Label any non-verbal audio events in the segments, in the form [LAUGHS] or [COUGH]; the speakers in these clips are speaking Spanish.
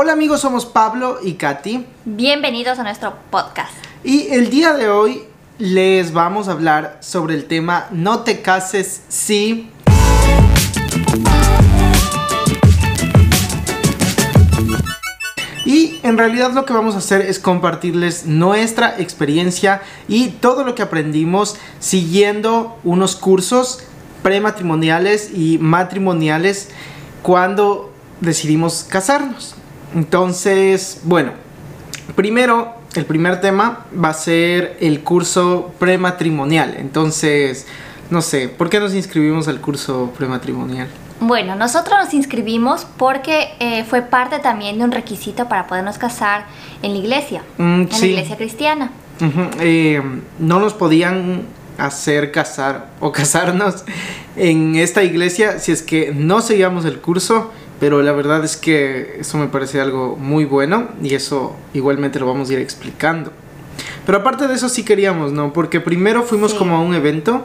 Hola amigos, somos Pablo y Katy. Bienvenidos a nuestro podcast. Y el día de hoy les vamos a hablar sobre el tema No te cases si... Y en realidad lo que vamos a hacer es compartirles nuestra experiencia y todo lo que aprendimos siguiendo unos cursos prematrimoniales y matrimoniales cuando decidimos casarnos. Entonces, bueno, primero, el primer tema va a ser el curso prematrimonial. Entonces, no sé, ¿por qué nos inscribimos al curso prematrimonial? Bueno, nosotros nos inscribimos porque eh, fue parte también de un requisito para podernos casar en la iglesia, Mm, en sí. la iglesia cristiana. Eh, no nos podían hacer casar o [LAUGHS] casarnos en esta iglesia si es que no seguíamos el curso, pero la verdad es que eso me parece algo muy bueno y eso igualmente lo vamos a ir explicando. Pero aparte de eso sí queríamos, ¿no? Porque primero fuimos Sí. como a un evento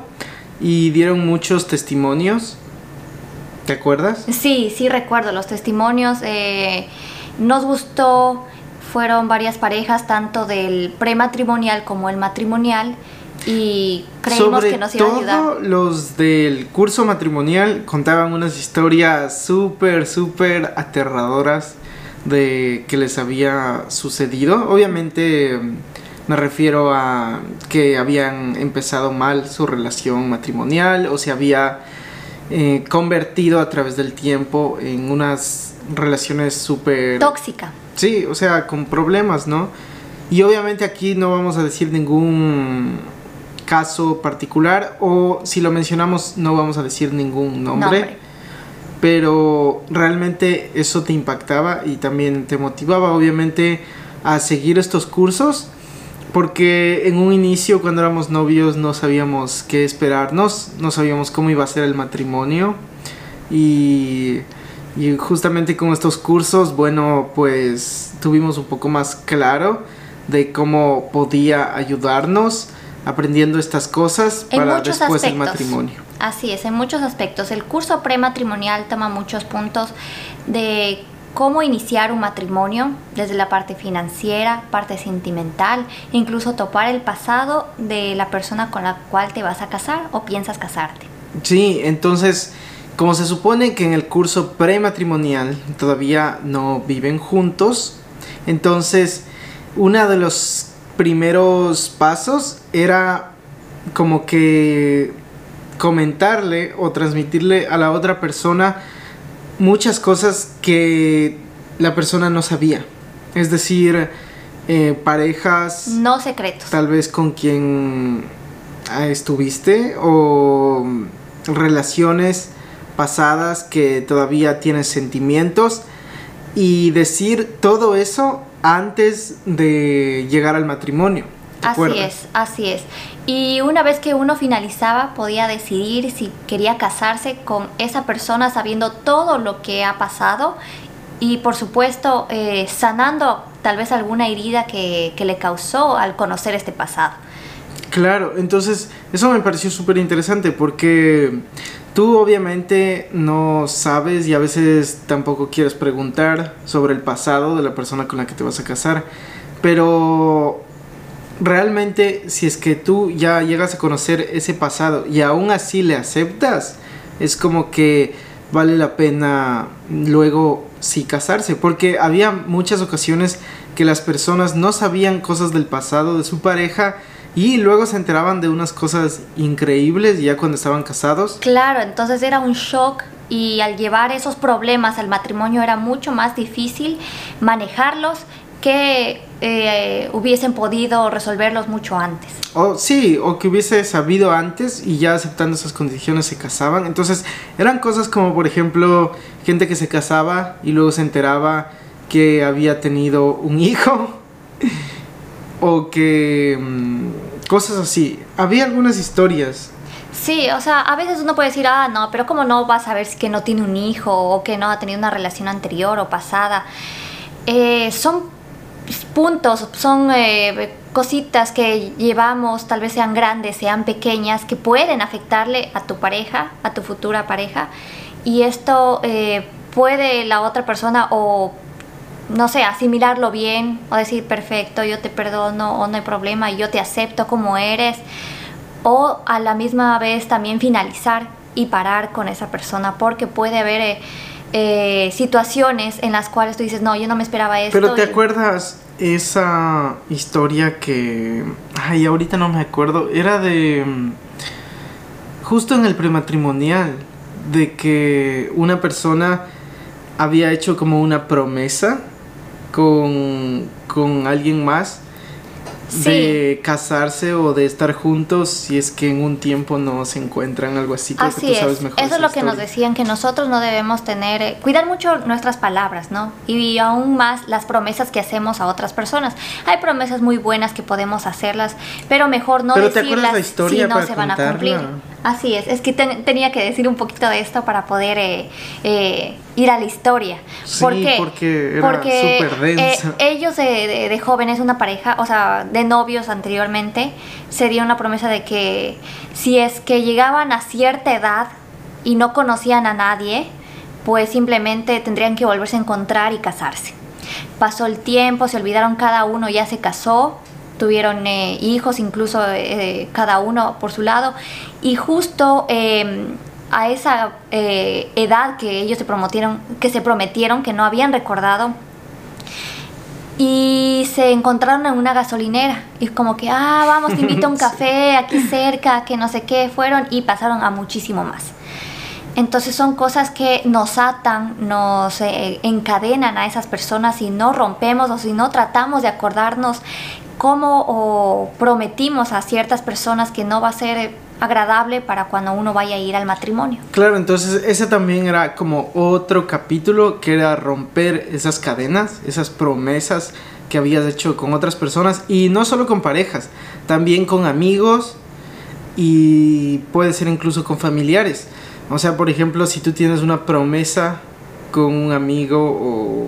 y dieron muchos testimonios. ¿Te acuerdas? Sí, sí recuerdo los testimonios. eh, nos gustó, fueron varias parejas, tanto del prematrimonial como el matrimonial, y creímos Sobre que nos iba a todo ayudar. los del curso matrimonial contaban unas historias súper, súper aterradoras de que les había sucedido. Obviamente mm, me refiero a que habían empezado mal su relación matrimonial o se había eh, convertido a través del tiempo en unas relaciones súper... Tóxica. Sí, o sea, con problemas, ¿no? Y obviamente aquí no vamos a decir ningún caso particular o si lo mencionamos no vamos a decir ningún nombre, Nombre. pero realmente eso te impactaba y también te motivaba obviamente a seguir estos cursos porque en un inicio cuando éramos novios no sabíamos qué esperarnos, no sabíamos cómo iba a ser el matrimonio y, y justamente con estos cursos, bueno, pues tuvimos un poco más claro de cómo podía ayudarnos aprendiendo estas cosas En para después el aspectos. matrimonio. Así es, en muchos aspectos. El curso prematrimonial toma muchos puntos de cómo iniciar un matrimonio, desde la parte financiera, parte sentimental, incluso topar el pasado de la persona con la cual te vas a casar o piensas casarte. Sí, entonces, como se supone que en el curso prematrimonial todavía no viven juntos, entonces uno de los primeros pasos era como que comentarle o transmitirle a la otra persona muchas cosas que la persona no sabía. Es decir, eh, parejas No secretos. tal vez con quien ah, estuviste o relaciones pasadas que todavía tienes sentimientos y decir todo eso antes de llegar al matrimonio. ¿te Así acuerdas? es, así es. Y una vez que uno finalizaba, podía decidir si quería casarse con esa persona sabiendo todo lo que ha pasado y por supuesto eh, sanando tal vez alguna herida que, que le causó al conocer este pasado. Claro, entonces eso me pareció súper interesante porque tú obviamente no sabes y a veces tampoco quieres preguntar sobre el pasado de la persona con la que te vas a casar, pero realmente si es que tú ya llegas a conocer ese pasado y aún así le aceptas, es como que vale la pena luego sí casarse, porque había muchas ocasiones que las personas no sabían cosas del pasado de su pareja y luego se enteraban de unas cosas increíbles ya cuando estaban casados. Claro, entonces era un shock y al llevar esos problemas al matrimonio era mucho más difícil manejarlos que eh, hubiesen podido resolverlos mucho antes. O sí, o que hubiese sabido antes y ya aceptando esas condiciones se casaban. Entonces eran cosas como por ejemplo gente que se casaba y luego se enteraba que había tenido un hijo [LAUGHS] o que mm, cosas así. Había algunas historias. Sí, o sea, a veces uno puede decir, ah, no, pero ¿cómo no vas a ver que no tiene un hijo o que no ha tenido una relación anterior o pasada? Eh, son puntos, son eh, cositas que llevamos, tal vez sean grandes, sean pequeñas, que pueden afectarle a tu pareja, a tu futura pareja. Y esto eh, puede la otra persona o no sé, asimilarlo bien o decir, perfecto, yo te perdono o no hay problema, yo te acepto como eres. O a la misma vez también finalizar y parar con esa persona porque puede haber... Eh, eh, situaciones en las cuales tú dices, no, yo no me esperaba esto. Pero te acuerdas esa historia que, ay, ahorita no me acuerdo, era de mm, justo en el prematrimonial, de que una persona había hecho como una promesa con, con alguien más de casarse o de estar juntos si es que en un tiempo no se encuentran, algo así. Creo así que tú sabes es. Mejor Eso es lo que nos decían, que nosotros no debemos tener, eh, cuidar mucho nuestras palabras, ¿no? Y aún más las promesas que hacemos a otras personas. Hay promesas muy buenas que podemos hacerlas, pero mejor no decirlas si no se van a cumplir. Así es, es que tenía que decir un poquito de esto para poder eh, eh, ir a la historia. Sí, porque porque eh, ellos de, de, jóvenes, una pareja, o sea, de novios anteriormente, se dio una promesa de que si es que llegaban a cierta edad y no conocían a nadie, pues simplemente tendrían que volverse a encontrar y casarse. Pasó el tiempo, se olvidaron cada uno, ya se casó, tuvieron eh, hijos, incluso eh, cada uno por su lado, y justo em, a esa eh, edad que ellos se prometieron, que se prometieron, que no habían recordado, y se encontraron en una gasolinera. Y como que, ah, vamos, te invito a un [LAUGHS] café aquí cerca, que no sé qué, fueron y pasaron a muchísimo más. Entonces son cosas que nos atan, nos encadenan a esas personas y no rompemos o si no tratamos de acordarnos cómo prometimos a ciertas personas que no va a ser agradable para cuando uno vaya a ir al matrimonio. Claro, entonces ese también era como otro capítulo que era romper esas cadenas, esas promesas que habías hecho con otras personas y no solo con parejas, también con amigos y puede ser incluso con familiares. O sea, por ejemplo, si tú tienes una promesa con un amigo o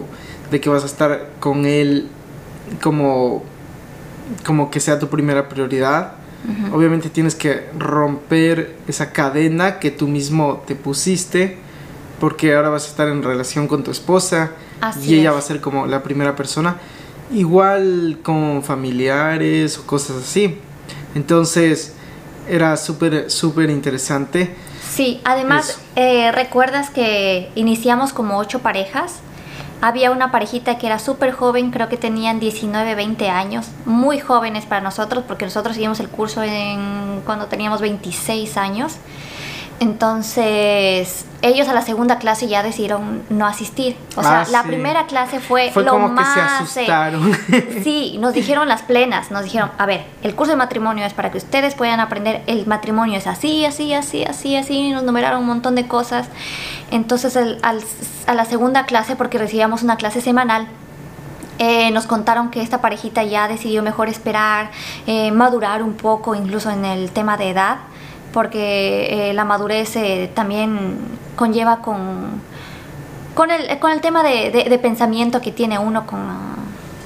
de que vas a estar con él como como que sea tu primera prioridad. Obviamente tienes que romper esa cadena que tú mismo te pusiste, porque ahora vas a estar en relación con tu esposa y ella va a ser como la primera persona. Igual con familiares o cosas así. Entonces era súper, súper interesante. Sí, además, eh, ¿recuerdas que iniciamos como ocho parejas? Había una parejita que era súper joven, creo que tenían 19, 20 años, muy jóvenes para nosotros, porque nosotros seguimos el curso en, cuando teníamos 26 años. Entonces, ellos a la segunda clase ya decidieron no asistir. O sea, ah, la primera clase fue, fue lo como más. Que se asustaron. [LAUGHS] sí, nos dijeron las plenas, nos dijeron, a ver, el curso de matrimonio es para que ustedes puedan aprender, el matrimonio es así, así, así, así, así, nos numeraron un montón de cosas. Entonces, a la segunda clase, porque recibíamos una clase semanal, eh, nos contaron que esta parejita ya decidió mejor esperar, eh, madurar un poco, incluso en el tema de edad porque eh, la madurez eh, también conlleva con, con, el, con el tema de, pensamiento que tiene uno con,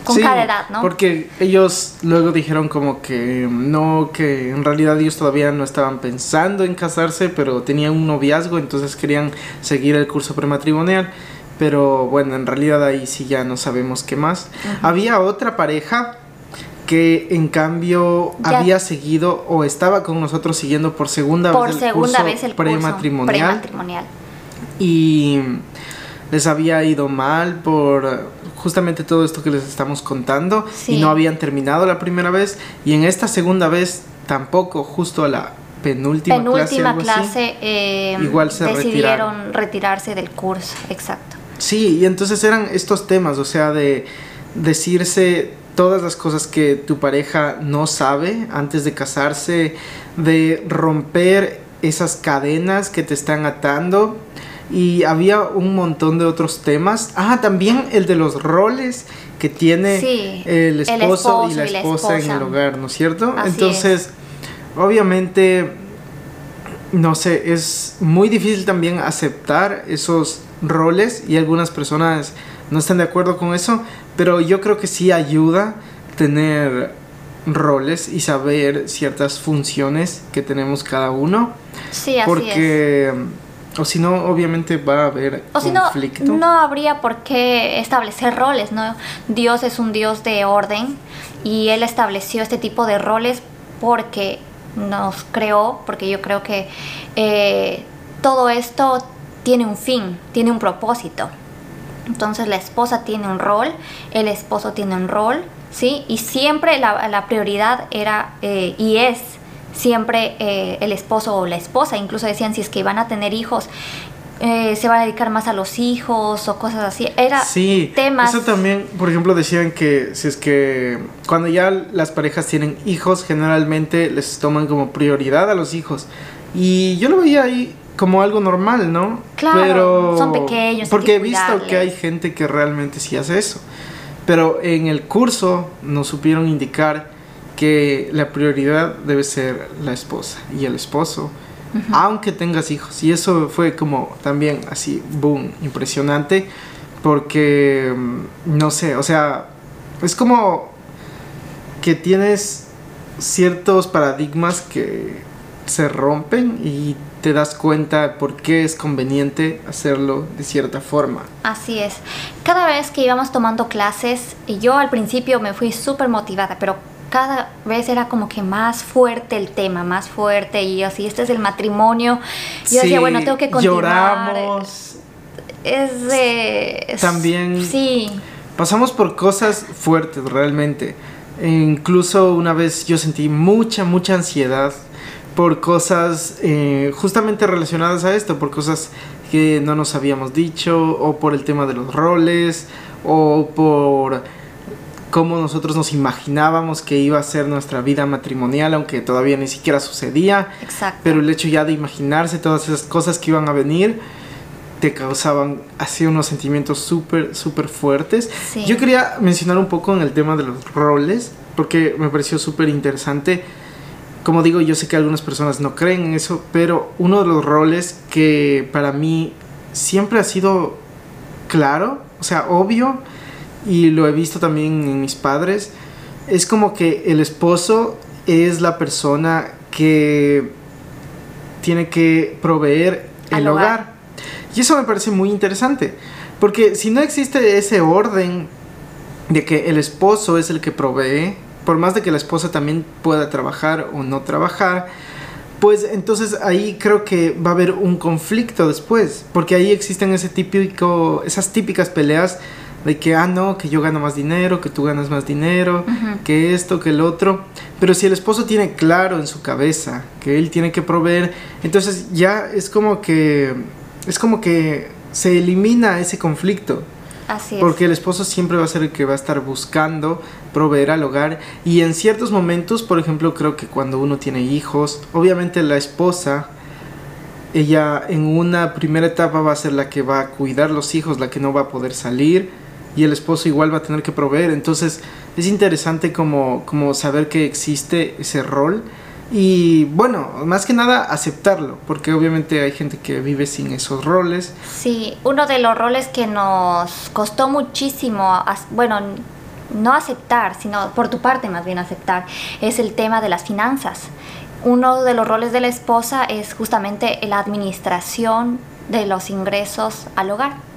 con cada edad, ¿no? Porque ellos luego dijeron como que no, que en realidad ellos todavía no estaban pensando en casarse, pero tenían un noviazgo, entonces querían seguir el curso prematrimonial. Pero bueno, en realidad ahí sí ya no sabemos qué más. Había otra pareja que en cambio había seguido o estaba con nosotros siguiendo por segunda vez el segunda curso vez el prematrimonial, prematrimonial. Y les había ido mal por justamente todo esto que les estamos contando y no habían terminado la primera vez. Y en esta segunda vez tampoco justo a la penúltima, penúltima clase, eh, igual se decidieron retirarse del curso exacto. Sí y entonces eran estos temas o sea de decirse todas las cosas que tu pareja no sabe antes de casarse, de romper esas cadenas que te están atando. Y había un montón de otros temas. Ah, también el de los roles que tiene el, esposo y la, esposa, en el hogar, ¿no es cierto? Entonces, obviamente, no sé, es muy difícil también aceptar esos roles y algunas personas no están de acuerdo con eso, pero yo creo que sí ayuda tener roles y saber ciertas funciones que tenemos cada uno. Sí, así porque O si no, obviamente va a haber O si no, conflicto. no habría por qué establecer roles, ¿no? Dios es un Dios de orden y Él estableció este tipo de roles porque nos creó, porque yo creo que eh, todo esto tiene un fin, tiene un propósito. Entonces la esposa tiene un rol, el esposo tiene un rol, ¿sí? Y siempre la, la prioridad era eh, y es siempre eh, el esposo o la esposa. Incluso decían si es que van a tener hijos, eh, se va a dedicar más a los hijos o cosas así. Era Sí, temas. eso también, por ejemplo, decían que si es que cuando ya las parejas tienen hijos, generalmente les toman como prioridad a los hijos. Y yo lo veía ahí como algo normal, ¿no? Claro, son pequeños, Porque que he visto que hay gente que realmente sí hace eso. Pero en el curso nos supieron indicar que la prioridad debe ser la esposa y el esposo, aunque tengas hijos. Y eso fue como también así, boom, impresionante, porque, mm, no sé, o sea, es como que tienes ciertos paradigmas que se rompen y te das cuenta por qué es conveniente hacerlo de cierta forma. Así es. Cada vez que íbamos tomando clases, y yo al principio me fui súper motivada, pero cada vez era como que más fuerte el tema, más fuerte, y así, este es el matrimonio. Yo decía, bueno, tengo que continuar. Lloramos, Es de... También- Sí, pasamos por cosas fuertes realmente. E incluso una vez yo sentí mucha, mucha ansiedad por cosas eh, justamente relacionadas a esto, por cosas que no nos habíamos dicho, o por el tema de los roles, o por cómo nosotros nos imaginábamos que iba a ser nuestra vida matrimonial, aunque todavía ni siquiera sucedía. exacto. Pero el hecho ya de imaginarse todas esas cosas que iban a venir te causaban así unos sentimientos súper, súper fuertes. Sí. Yo quería mencionar un poco en el tema de los roles, porque me pareció súper interesante. Como digo, yo sé que algunas personas no creen en eso, pero uno de los roles que para mí siempre ha sido claro, o sea, obvio, y lo he visto también en mis padres, es como que el esposo es la persona que tiene que proveer el hogar. hogar. Y eso me parece muy interesante, porque si no existe ese orden de que el esposo es el que provee, por más de que la esposa también pueda trabajar o no trabajar, pues entonces ahí creo que va a haber un conflicto después, porque ahí existen ese típico, esas típicas peleas de que, ah, no, que yo gano más dinero, que tú ganas más dinero, que esto, que el otro. Pero si el esposo tiene claro en su cabeza que él tiene que proveer, entonces ya es como que, es como que se elimina ese conflicto. Porque el esposo siempre va a ser el que va a estar buscando proveer al hogar. Y en ciertos momentos, por ejemplo, creo que cuando uno tiene hijos, obviamente la esposa, ella en una primera etapa va a ser la que va a cuidar los hijos, la que no va a poder salir. Y el esposo igual va a tener que proveer. Entonces es interesante como, como saber que existe ese rol. Y bueno, más que nada aceptarlo. Porque obviamente hay gente que vive sin esos roles. Sí, uno de los roles que nos costó muchísimo, bueno, no aceptar, sino por tu parte más bien aceptar, es el tema de las finanzas. Uno de los roles de la esposa es justamente la administración de los ingresos al hogar.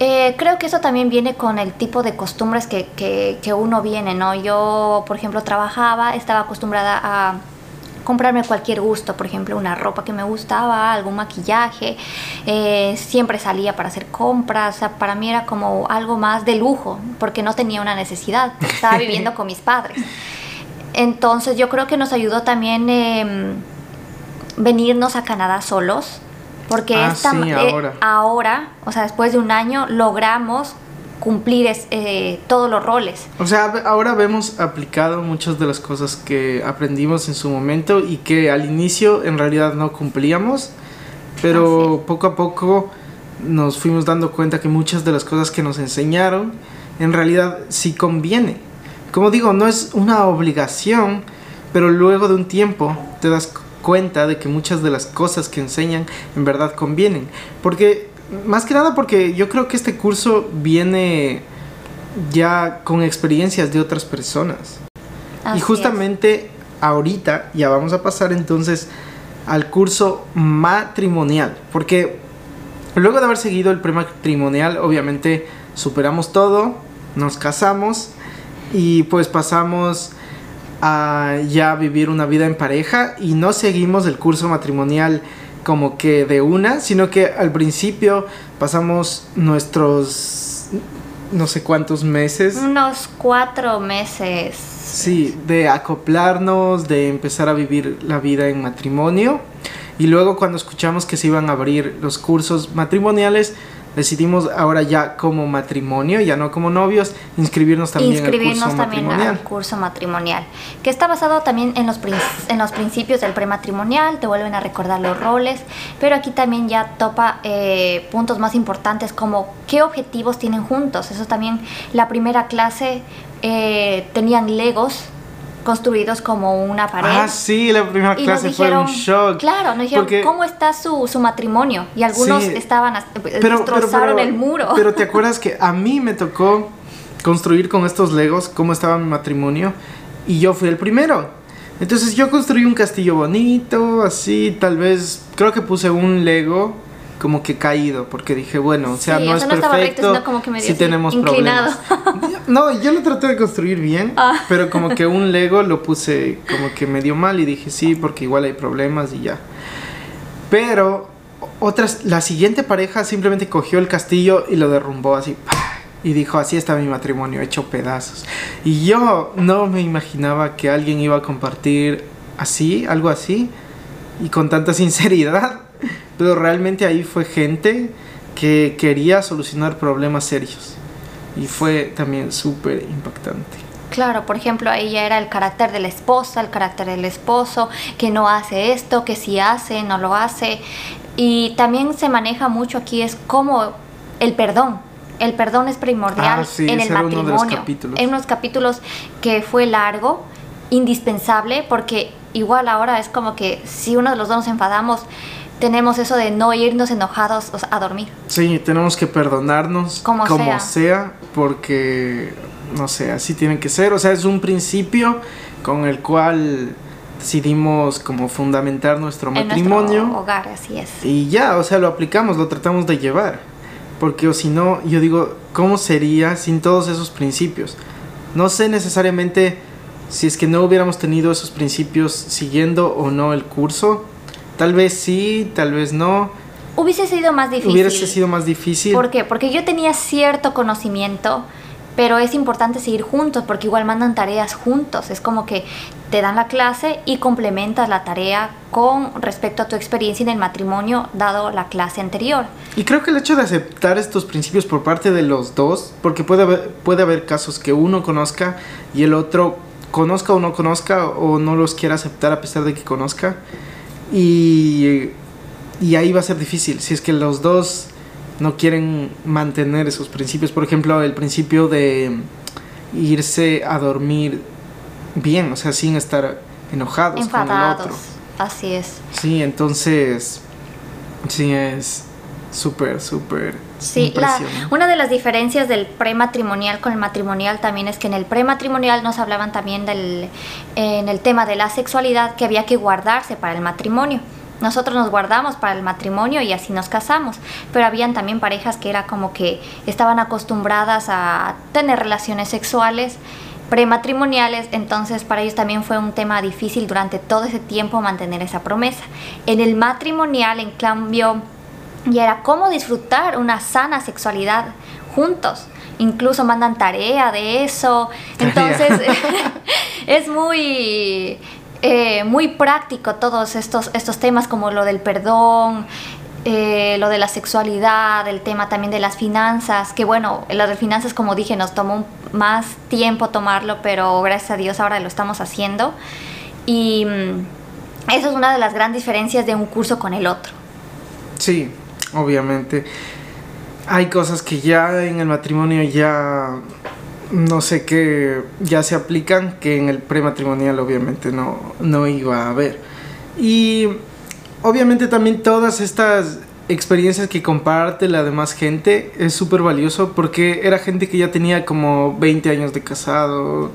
Eh, creo que eso también viene con el tipo de costumbres que, que, que uno viene, ¿no? Yo, por ejemplo, trabajaba, estaba acostumbrada a comprarme cualquier gusto, por ejemplo, una ropa que me gustaba, algún maquillaje, eh, siempre salía para hacer compras, o sea, para mí era como algo más de lujo, porque no tenía una necesidad, estaba viviendo [LAUGHS] con mis padres. Entonces yo creo que nos ayudó también eh, venirnos a Canadá solos, porque Ah, esta, sí, eh, ahora. ahora, o sea, después de un año, logramos cumplir es- eh, todos los roles. O sea, ahora vemos aplicado muchas de las cosas que aprendimos en su momento y que al inicio en realidad no cumplíamos, pero poco a poco nos fuimos dando cuenta que muchas de las cosas que nos enseñaron en realidad sí conviene. Como digo, no es una obligación, pero luego de un tiempo te das cuenta de que muchas de las cosas que enseñan en verdad convienen. Porque, más que nada porque yo creo que este curso viene ya con experiencias de otras personas. Así y es. justamente ahorita ya vamos a pasar entonces al curso matrimonial, porque luego de haber seguido el prematrimonial, obviamente superamos todo, nos casamos y pues pasamos a ya vivir una vida en pareja y no seguimos el curso matrimonial como que de una, sino que al principio pasamos nuestros no sé cuántos meses. Unos cuatro meses. Sí, de acoplarnos, de empezar a vivir la vida en matrimonio. Y luego cuando escuchamos que se iban a abrir los cursos matrimoniales, decidimos ahora ya como matrimonio, ya no como novios, inscribirnos también inscribirnos al curso también matrimonial. al curso matrimonial, que está basado también en los, en los principios del prematrimonial, te vuelven a recordar los roles, pero aquí también ya topa eh, puntos más importantes como qué objetivos tienen juntos. Eso también, la primera clase eh, tenían legos construidos como una pared. Ah, sí, la primera clase fue un shock. Claro, nos dijeron cómo está su, su, matrimonio y algunos estaban pero, destrozaron el muro. Pero te [LAUGHS] acuerdas que a mí me tocó construir con estos legos cómo estaba mi matrimonio y yo fui el primero. Entonces yo construí un castillo bonito, así, tal vez, creo que puse un lego como que caído, porque dije, bueno, o sea, no es perfecto, si tenemos problemas. No, yo lo traté de construir bien, ah. pero como que un Lego lo puse como que medio mal y dije, sí, porque igual hay problemas y ya. Pero otras, la siguiente pareja simplemente cogió el castillo y lo derrumbó así. Y dijo, así está mi matrimonio, hecho pedazos. Y yo no me imaginaba que alguien iba a compartir así, algo así, y con tanta [LAUGHS] sinceridad pero realmente ahí fue gente que quería solucionar problemas serios. Y fue también súper impactante. Claro, por ejemplo, ahí ya era el carácter de la esposa, el carácter del esposo, que no hace esto, que sí hace, no lo hace. Y también se maneja mucho aquí es como el perdón. El perdón es primordial ah, en el matrimonio. en unos capítulos que fue largo, indispensable, porque igual ahora es como que si uno de los dos nos enfadamos, tenemos eso de no irnos enojados a dormir. Sí, tenemos que perdonarnos como, sea. porque, no sé, así tiene que ser. O sea, es un principio con el cual decidimos como fundamentar nuestro matrimonio. hogar, así es. Y ya, o sea, lo aplicamos, lo tratamos de llevar. Porque o si no, yo digo, ¿cómo sería sin todos esos principios? No sé necesariamente si es que no hubiéramos tenido esos principios siguiendo o no el curso, Tal vez sí, tal vez no. Hubiese sido más difícil. Hubiese sido más difícil. ¿Por qué? Porque yo tenía cierto conocimiento, pero es importante seguir juntos porque igual mandan tareas juntos. Es como que te dan la clase y complementas la tarea con respecto a tu experiencia en el matrimonio dado la clase anterior. Y creo que el hecho de aceptar estos principios por parte de los dos, porque puede haber, puede haber casos que uno conozca y el otro conozca o no conozca o no los quiera aceptar a pesar de que conozca y, y ahí va a ser difícil. Si es que los dos no quieren mantener esos principios. Por ejemplo, el principio de irse a dormir bien, o sea, sin estar enojados con el otro. Así es. Sí, entonces, sí es súper, súper. Sí, una de las diferencias del prematrimonial con el matrimonial también es que en el prematrimonial nos hablaban también del en el tema de la sexualidad que había que guardarse para el matrimonio. Nosotros nos guardamos para el matrimonio y así nos casamos, pero habían también parejas que era como que estaban acostumbradas a tener relaciones sexuales prematrimoniales, entonces para ellos también fue un tema difícil durante todo ese tiempo mantener esa promesa. En el matrimonial, en cambio, y era cómo disfrutar una sana sexualidad juntos. Incluso mandan tarea de eso. Entonces [LAUGHS] [LAUGHS] es muy, eh, muy práctico todos estos, estos temas como lo del perdón, eh, lo de la sexualidad, el tema también de las finanzas, que bueno, lo de finanzas como dije nos tomó más tiempo tomarlo, pero gracias a Dios ahora lo estamos haciendo. Y mm, eso es una de las grandes diferencias de un curso con el otro. Sí, obviamente. Hay cosas que ya en el matrimonio ya no sé qué ya se aplican que en el prematrimonial obviamente no, no iba a haber. Y obviamente también todas estas experiencias que comparte la demás gente es súper valioso porque era gente que ya tenía como 20 años de casado,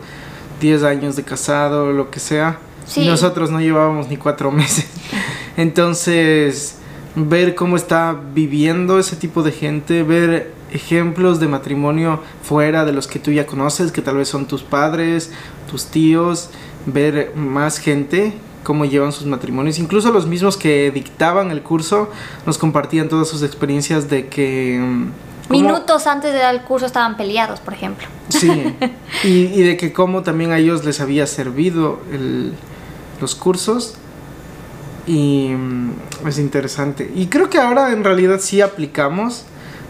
10 años de casado, lo que sea. Y nosotros no llevábamos ni cuatro meses. [LAUGHS] Entonces, ver cómo está viviendo ese tipo de gente, ver ejemplos de matrimonio fuera de los que tú ya conoces, que tal vez son tus padres, tus tíos, ver más gente cómo llevan sus matrimonios. Incluso los mismos que dictaban el curso nos compartían todas sus experiencias de que... mm, cómo- Minutos antes de dar el curso estaban peleados, por ejemplo. Sí, [LAUGHS] y, y de que cómo también a ellos les había servido el- los cursos. Y mm, es interesante. Y creo que ahora en realidad sí aplicamos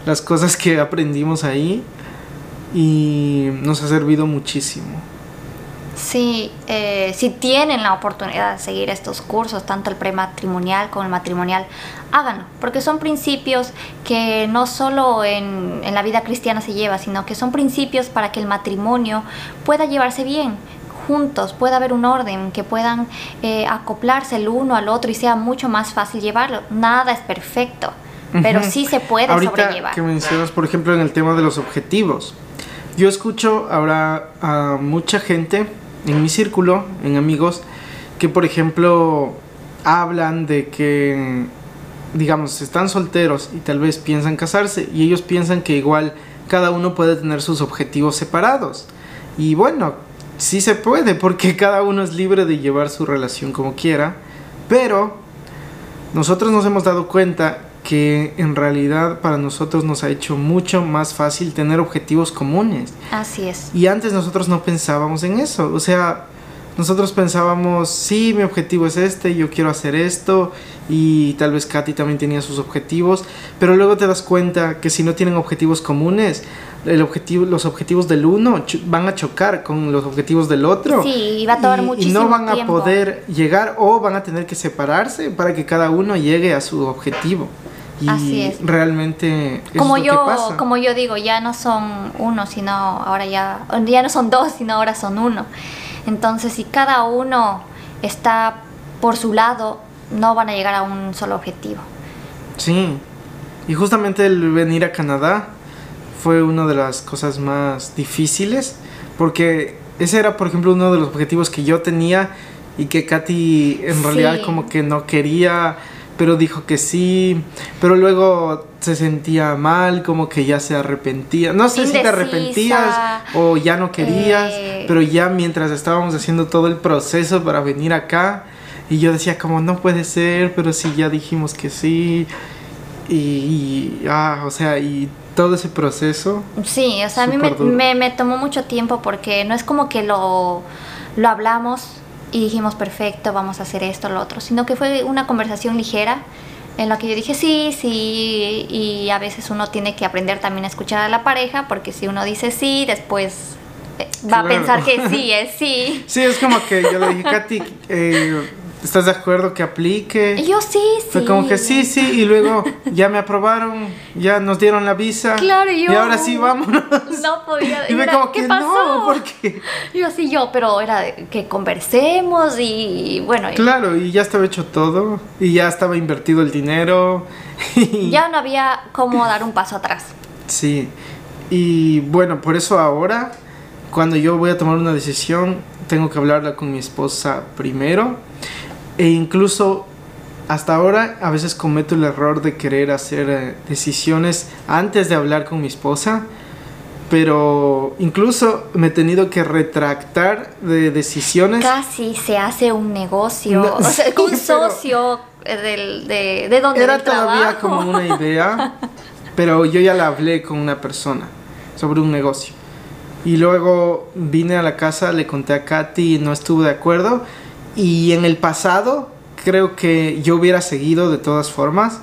las cosas que aprendimos ahí. Y nos ha servido muchísimo. Sí, eh, si tienen la oportunidad de seguir estos cursos, tanto el prematrimonial como el matrimonial, háganlo, porque son principios que no solo en, en la vida cristiana se lleva, sino que son principios para que el matrimonio pueda llevarse bien juntos, pueda haber un orden, que puedan eh, acoplarse el uno al otro y sea mucho más fácil llevarlo. Nada es perfecto, pero sí se puede Ahorita sobrellevar. que mencionas, por ejemplo, en el tema de los objetivos. Yo escucho ahora a mucha gente en mi círculo, en amigos, que por ejemplo hablan de que, digamos, están solteros y tal vez piensan casarse y ellos piensan que igual cada uno puede tener sus objetivos separados. Y bueno, sí se puede porque cada uno es libre de llevar su relación como quiera, pero nosotros nos hemos dado cuenta que en realidad para nosotros nos ha hecho mucho más fácil tener objetivos comunes. Así es. Y antes nosotros no pensábamos en eso. O sea, nosotros pensábamos, sí, mi objetivo es este, yo quiero hacer esto. Y tal vez Katy también tenía sus objetivos. Pero luego te das cuenta que si no tienen objetivos comunes, el objetivo, los objetivos del uno van a chocar con los objetivos del otro. Sí, y va a tomar Y- muchísimo Y no van a poder llegar o van a tener que separarse para que cada uno llegue a su objetivo. Y Así es. realmente eso como es lo yo que pasa. como yo digo ya no son uno sino ahora ya ya no son dos sino ahora son uno entonces si cada uno está por su lado no van a llegar a un solo objetivo Sí. Y justamente el venir a Canadá fue una de las cosas más difíciles porque ese era, por ejemplo, uno de los objetivos que yo tenía y que Katy en Sí. realidad como que no quería, pero dijo que sí, pero luego se sentía mal, como que ya se arrepentía. No sé si te arrepentías o ya no querías, Eh. pero ya mientras estábamos haciendo todo el proceso para venir acá, y yo decía como no puede ser, pero sí ya dijimos que sí. Y, y, ah, o sea, y todo ese proceso. sí o sea a mí me, me, me tomó mucho tiempo porque no es como que lo lo hablamos y dijimos perfecto vamos a hacer esto lo otro sino que fue una conversación ligera en la que yo dije sí, sí, y a veces uno tiene que aprender también a escuchar a la pareja, porque si uno dice sí, después eh, va a pensar que [LAUGHS] sí es sí. Sí, es como que yo le dije, Katy, eh, ¿estás de acuerdo que aplique? Yo sí, sí. Fue como que sí, sí, y luego ya me aprobaron, ya nos dieron la visa. Claro, y yo- Y ahora sí, vámonos. No podía. Y me como ¿Qué que pasó? no, porque... Yo así yo, pero era que conversemos y bueno, y Claro, y ya estaba hecho todo, y ya estaba invertido el dinero. [LAUGHS] y- ya no había cómo dar un paso atrás. Sí, y bueno, por eso ahora, cuando yo voy a tomar una decisión, tengo que hablarla con mi esposa primero. E incluso hasta ahora a veces cometo el error de querer hacer eh, decisiones antes de hablar con mi esposa. Pero incluso me he tenido que retractar de decisiones. Casi se hace un negocio, No, [LAUGHS] o sea, sí, un socio eh, del, de, de donde Era todavía trabajo. como una idea, pero yo ya la hablé con una persona sobre un negocio. Y luego vine a la casa, le conté a Katy y no estuvo de acuerdo. Y en el pasado creo que yo hubiera seguido de todas formas,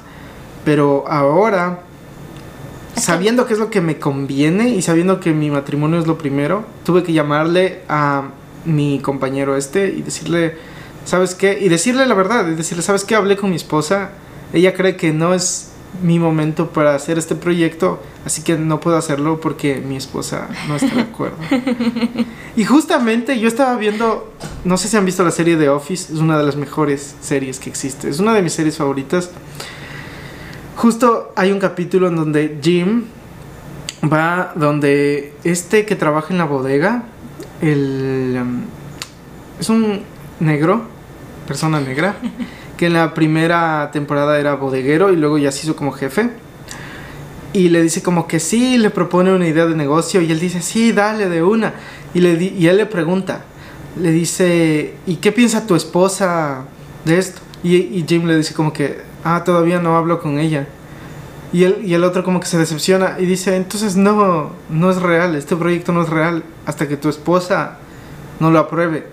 pero ahora, sabiendo qué es lo que me conviene y sabiendo que mi matrimonio es lo primero, tuve que llamarle a mi compañero este y decirle, ¿sabes qué? Y decirle la verdad, y decirle, ¿sabes qué? Hablé con mi esposa, ella cree que no es mi momento para hacer este proyecto, así que no puedo hacerlo porque mi esposa no está de acuerdo. [LAUGHS] y justamente yo estaba viendo, no sé si han visto la serie de Office, es una de las mejores series que existe, es una de mis series favoritas. Justo hay un capítulo en donde Jim va donde este que trabaja en la bodega, el um, es un negro, persona negra, [LAUGHS] que en la primera temporada era bodeguero y luego ya se hizo como jefe. Y le dice como que sí, le propone una idea de negocio y él dice, sí, dale de una. Y, le y él le pregunta, le dice, ¿y qué piensa tu esposa de esto? Y, y Jim le dice como que, ah, todavía no hablo con ella. Y el, y el otro como que se decepciona y dice, entonces no, no es real, este proyecto no es real hasta que tu esposa no lo apruebe.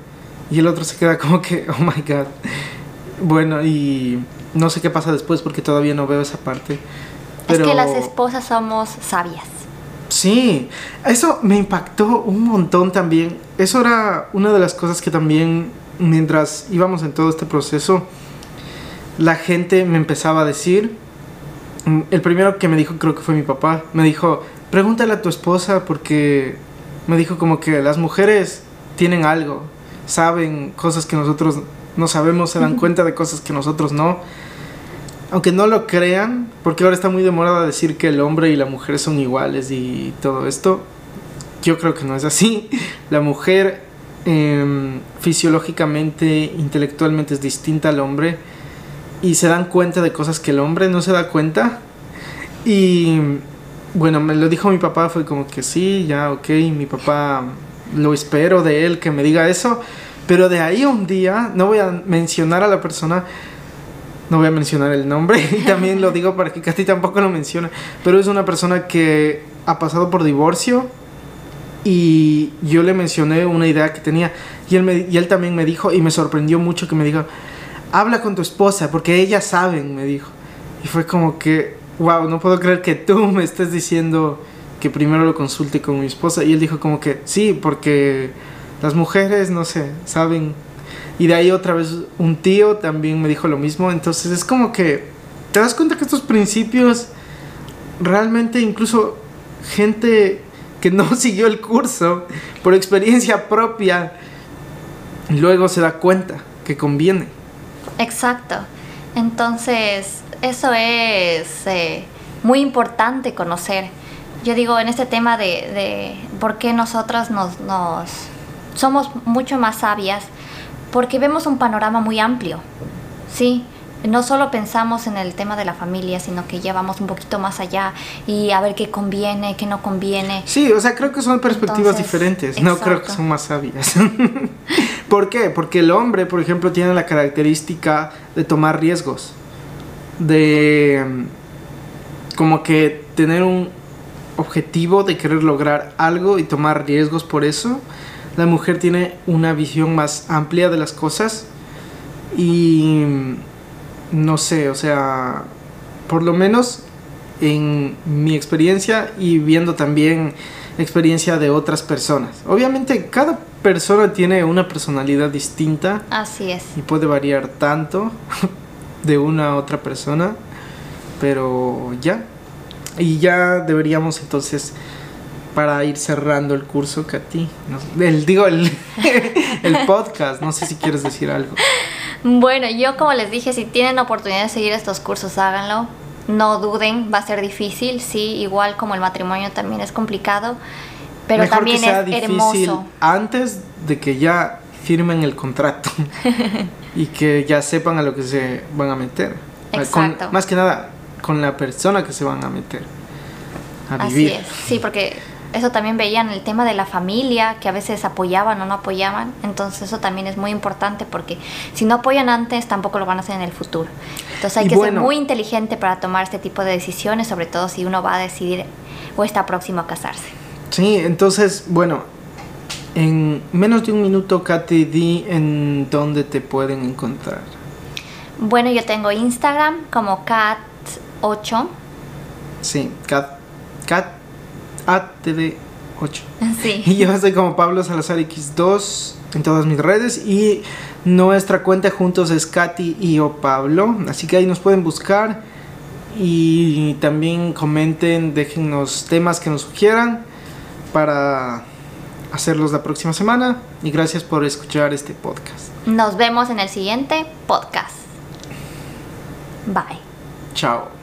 Y el otro se queda como que, oh my god. Bueno, y no sé qué pasa después porque todavía no veo esa parte. Pero Es que las esposas somos sabias. sí, eso me impactó un montón también. Eso era una de las cosas que también mientras íbamos en todo este proceso, la gente me empezaba a decir. Mm, El primero que me dijo creo que fue mi papá. Me dijo, pregúntale a tu esposa porque me dijo como que las mujeres tienen algo, saben cosas que nosotros no sabemos, se dan cuenta de cosas que nosotros no. Aunque no lo crean, porque ahora está muy de moda decir que el hombre y la mujer son iguales y todo esto. Yo creo que no es así. [LAUGHS] La mujer em, fisiológicamente, intelectualmente es distinta al hombre y se dan cuenta de cosas que el hombre no se da cuenta. Y bueno, me lo dijo mi papá, fue como que sí, ya, ok, mi papá lo espero de él que me diga eso. Pero de ahí un día, no voy a mencionar a la persona, no voy a mencionar el nombre, [LAUGHS] y también lo digo para que Katy tampoco lo mencione, pero es una persona que ha pasado por divorcio y yo le mencioné una idea que tenía y él, me, y él también me dijo, y me sorprendió mucho que me dijo, habla con tu esposa, porque ellas saben, me dijo. Y fue como que, wow, no puedo creer que tú me estés diciendo que primero lo consulte con mi esposa. Y él dijo como que, sí, porque las mujeres, no sé, saben. Y de ahí otra vez un tío también me dijo lo mismo. Entonces es como que, te das cuenta que estos principios, realmente incluso gente que no [LAUGHS] siguió el curso por experiencia propia, luego se da cuenta que conviene. Exacto. Entonces, eso es eh, muy importante conocer. Yo digo, en este tema de, de por qué nosotras nos, nos somos mucho más sabias, porque vemos un panorama muy amplio, ¿sí? No solo pensamos en el tema de la familia, sino que llevamos un poquito más allá y a ver qué conviene, qué no conviene. Sí, o sea, creo que son perspectivas Entonces, diferentes. No creo que son más sabias. [LAUGHS] ¿Por qué? Porque el hombre, por ejemplo, tiene la característica de tomar riesgos. De mm, como que tener un objetivo de querer lograr algo y tomar riesgos por eso. La mujer tiene una visión más amplia de las cosas. Y mm, no sé, o sea, por lo menos en mi experiencia y viendo también experiencia de otras personas. Obviamente cada persona tiene una personalidad distinta Así es. y puede variar tanto [LAUGHS] de una a otra persona, pero ya. Y ya deberíamos entonces para ir cerrando el curso, Katy, no- el digo el, [LAUGHS] el podcast, no sé si quieres decir algo. Bueno, yo como les dije, si tienen oportunidad de seguir estos cursos, háganlo. No duden, va a ser difícil, sí, igual como el matrimonio también es complicado, pero Mejor también que sea es difícil hermoso. antes de que ya firmen el contrato [LAUGHS] y que ya sepan a lo que se van a meter. Con- Exacto. más que nada con la persona que se van a meter a Así vivir. es, sí, porque eso también veían el tema de la familia, que a veces apoyaban o no apoyaban, entonces eso también es muy importante porque si no apoyan antes, tampoco lo van a hacer en el futuro. Entonces hay Y que bueno. ser muy inteligente para tomar este tipo de decisiones, sobre todo si uno va a decidir o está próximo a casarse. Sí, entonces, bueno, en menos de un minuto, Katy, di en dónde te pueden encontrar. Bueno, yo tengo Instagram como cat8. Sí, Kat, Kat, ATD8. Sí. [LAUGHS] Y yo estoy como Pablo Salazar X2 en todas mis redes y nuestra cuenta juntos es Katy y o Pablo, así que ahí nos pueden buscar y también comenten, déjennos temas que nos sugieran para hacerlos la próxima semana y gracias por escuchar este podcast. Nos vemos en el siguiente podcast. Bye. Chao.